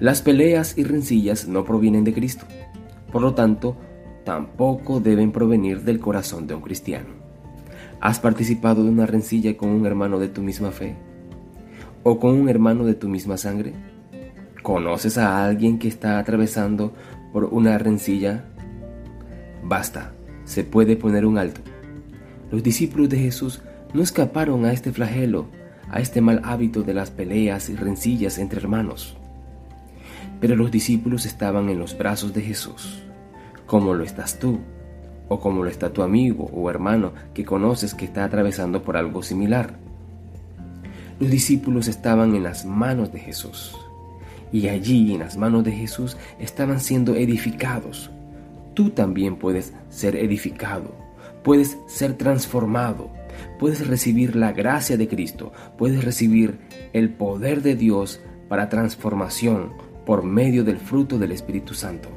Las peleas y rencillas no provienen de Cristo. Por lo tanto, tampoco deben provenir del corazón de un cristiano. ¿Has participado de una rencilla con un hermano de tu misma fe? ¿O con un hermano de tu misma sangre? ¿Conoces a alguien que está atravesando por una rencilla? Basta, se puede poner un alto. Los discípulos de Jesús no escaparon a este flagelo, a este mal hábito de las peleas y rencillas entre hermanos. Pero los discípulos estaban en los brazos de Jesús. Como lo estás tú, o como lo está tu amigo o hermano que conoces que está atravesando por algo similar. Los discípulos estaban en las manos de Jesús, y allí en las manos de Jesús estaban siendo edificados. Tú también puedes ser edificado, puedes ser transformado, puedes recibir la gracia de Cristo, puedes recibir el poder de Dios para transformación por medio del fruto del Espíritu Santo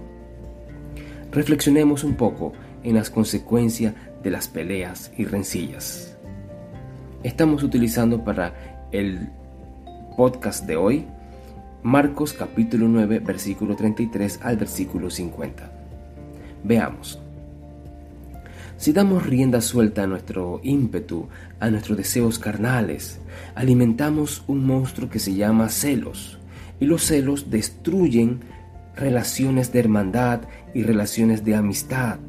reflexionemos un poco en las consecuencias de las peleas y rencillas. Estamos utilizando para el podcast de hoy Marcos capítulo 9 versículo 33 al versículo 50. Veamos. Si damos rienda suelta a nuestro ímpetu, a nuestros deseos carnales, alimentamos un monstruo que se llama celos, y los celos destruyen relaciones de hermandad y relaciones de amistad.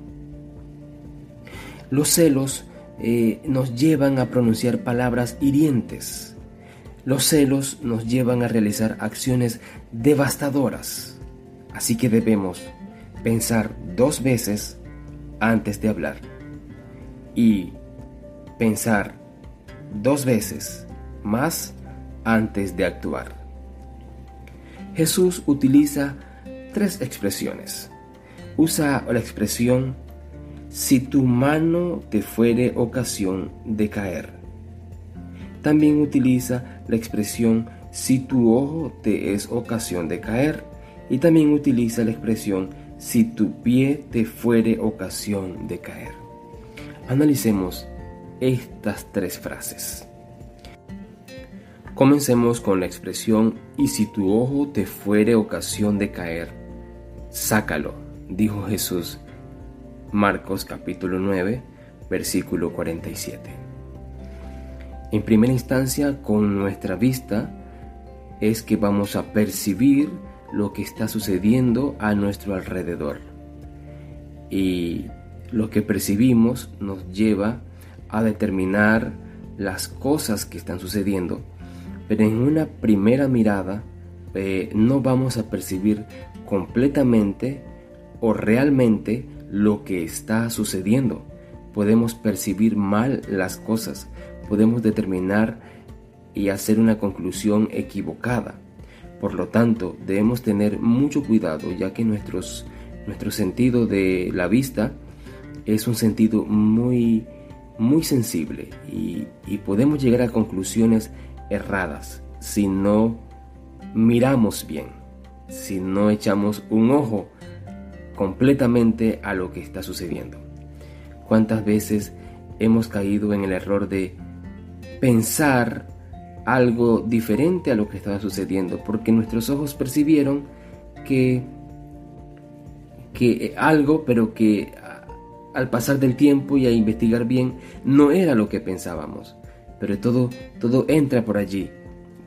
Los celos eh, nos llevan a pronunciar palabras hirientes. Los celos nos llevan a realizar acciones devastadoras. Así que debemos pensar dos veces antes de hablar. Y pensar dos veces más antes de actuar. Jesús utiliza tres expresiones. Usa la expresión si tu mano te fuere ocasión de caer. También utiliza la expresión si tu ojo te es ocasión de caer. Y también utiliza la expresión si tu pie te fuere ocasión de caer. Analicemos estas tres frases. Comencemos con la expresión y si tu ojo te fuere ocasión de caer sácalo, dijo Jesús. Marcos capítulo 9, versículo 47. En primera instancia, con nuestra vista, es que vamos a percibir lo que está sucediendo a nuestro alrededor. Y lo que percibimos nos lleva a determinar las cosas que están sucediendo. Pero en una primera mirada eh, no vamos a percibir completamente o realmente lo que está sucediendo. Podemos percibir mal las cosas, podemos determinar y hacer una conclusión equivocada. Por lo tanto, debemos tener mucho cuidado ya que nuestros, nuestro sentido de la vista es un sentido muy, muy sensible y, y podemos llegar a conclusiones erradas si no miramos bien si no echamos un ojo completamente a lo que está sucediendo. ¿Cuántas veces hemos caído en el error de pensar algo diferente a lo que estaba sucediendo? Porque nuestros ojos percibieron que, que algo, pero que al pasar del tiempo y a investigar bien, no era lo que pensábamos. Pero todo, todo entra por allí,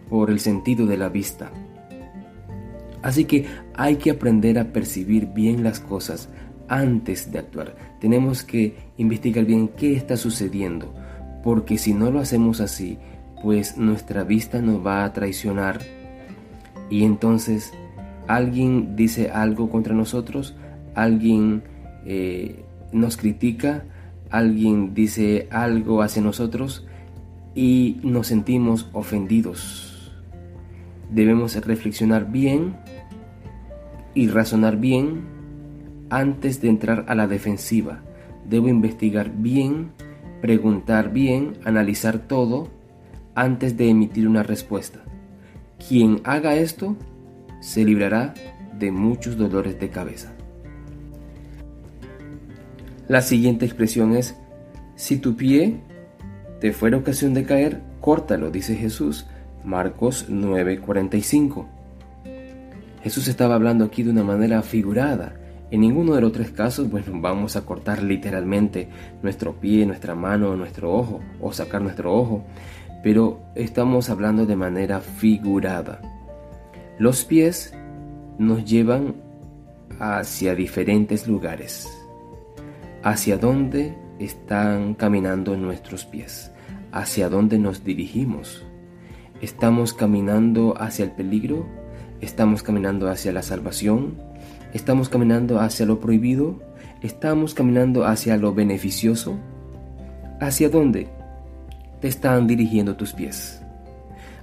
por el sentido de la vista. Así que hay que aprender a percibir bien las cosas antes de actuar. Tenemos que investigar bien qué está sucediendo, porque si no lo hacemos así, pues nuestra vista nos va a traicionar y entonces alguien dice algo contra nosotros, alguien eh, nos critica, alguien dice algo hacia nosotros y nos sentimos ofendidos. Debemos reflexionar bien y razonar bien antes de entrar a la defensiva. Debo investigar bien, preguntar bien, analizar todo antes de emitir una respuesta. Quien haga esto se librará de muchos dolores de cabeza. La siguiente expresión es, si tu pie te fuera ocasión de caer, córtalo, dice Jesús, Marcos 9:45. Jesús estaba hablando aquí de una manera figurada. En ninguno de los tres casos, bueno, vamos a cortar literalmente nuestro pie, nuestra mano, nuestro ojo o sacar nuestro ojo, pero estamos hablando de manera figurada. Los pies nos llevan hacia diferentes lugares. ¿Hacia dónde están caminando nuestros pies? ¿Hacia dónde nos dirigimos? ¿Estamos caminando hacia el peligro? ¿Estamos caminando hacia la salvación? ¿Estamos caminando hacia lo prohibido? ¿Estamos caminando hacia lo beneficioso? ¿Hacia dónde te están dirigiendo tus pies?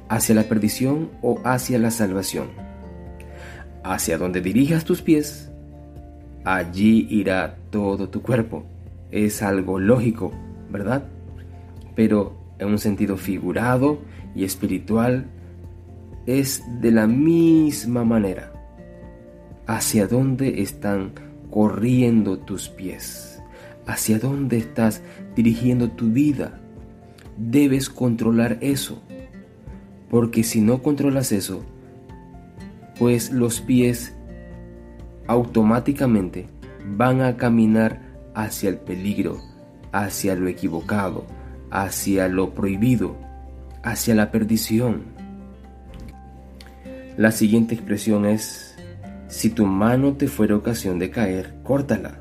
¿Hacia la perdición o hacia la salvación? Hacia donde dirijas tus pies, allí irá todo tu cuerpo. Es algo lógico, ¿verdad? Pero en un sentido figurado y espiritual, es de la misma manera. ¿Hacia dónde están corriendo tus pies? ¿Hacia dónde estás dirigiendo tu vida? Debes controlar eso. Porque si no controlas eso, pues los pies automáticamente van a caminar hacia el peligro, hacia lo equivocado, hacia lo prohibido, hacia la perdición. La siguiente expresión es, si tu mano te fuera ocasión de caer, córtala.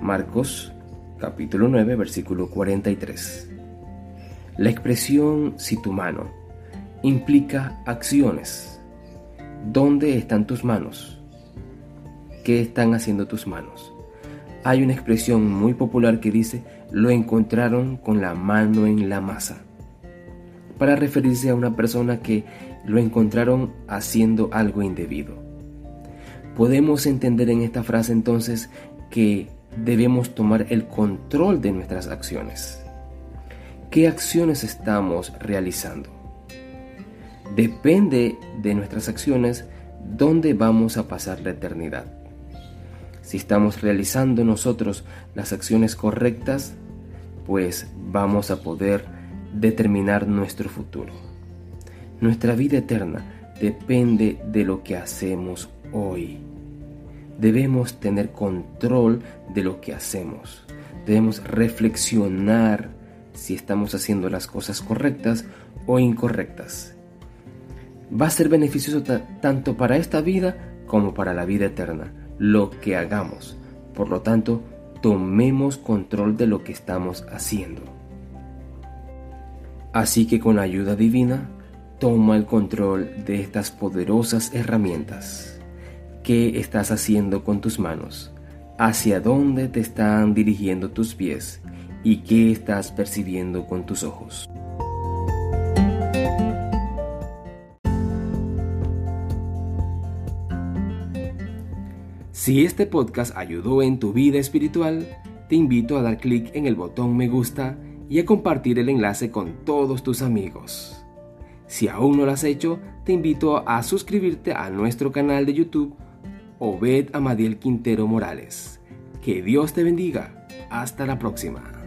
Marcos capítulo 9 versículo 43. La expresión si tu mano implica acciones. ¿Dónde están tus manos? ¿Qué están haciendo tus manos? Hay una expresión muy popular que dice, lo encontraron con la mano en la masa, para referirse a una persona que lo encontraron haciendo algo indebido. Podemos entender en esta frase entonces que debemos tomar el control de nuestras acciones. ¿Qué acciones estamos realizando? Depende de nuestras acciones dónde vamos a pasar la eternidad. Si estamos realizando nosotros las acciones correctas, pues vamos a poder determinar nuestro futuro. Nuestra vida eterna depende de lo que hacemos hoy. Debemos tener control de lo que hacemos. Debemos reflexionar si estamos haciendo las cosas correctas o incorrectas. Va a ser beneficioso tanto para esta vida como para la vida eterna lo que hagamos. Por lo tanto, tomemos control de lo que estamos haciendo. Así que con ayuda divina, toma el control de estas poderosas herramientas. ¿Qué estás haciendo con tus manos? ¿Hacia dónde te están dirigiendo tus pies? ¿Y qué estás percibiendo con tus ojos? Si este podcast ayudó en tu vida espiritual, te invito a dar clic en el botón me gusta y a compartir el enlace con todos tus amigos. Si aún no lo has hecho, te invito a suscribirte a nuestro canal de YouTube Obed Amadiel Quintero Morales. Que Dios te bendiga. Hasta la próxima.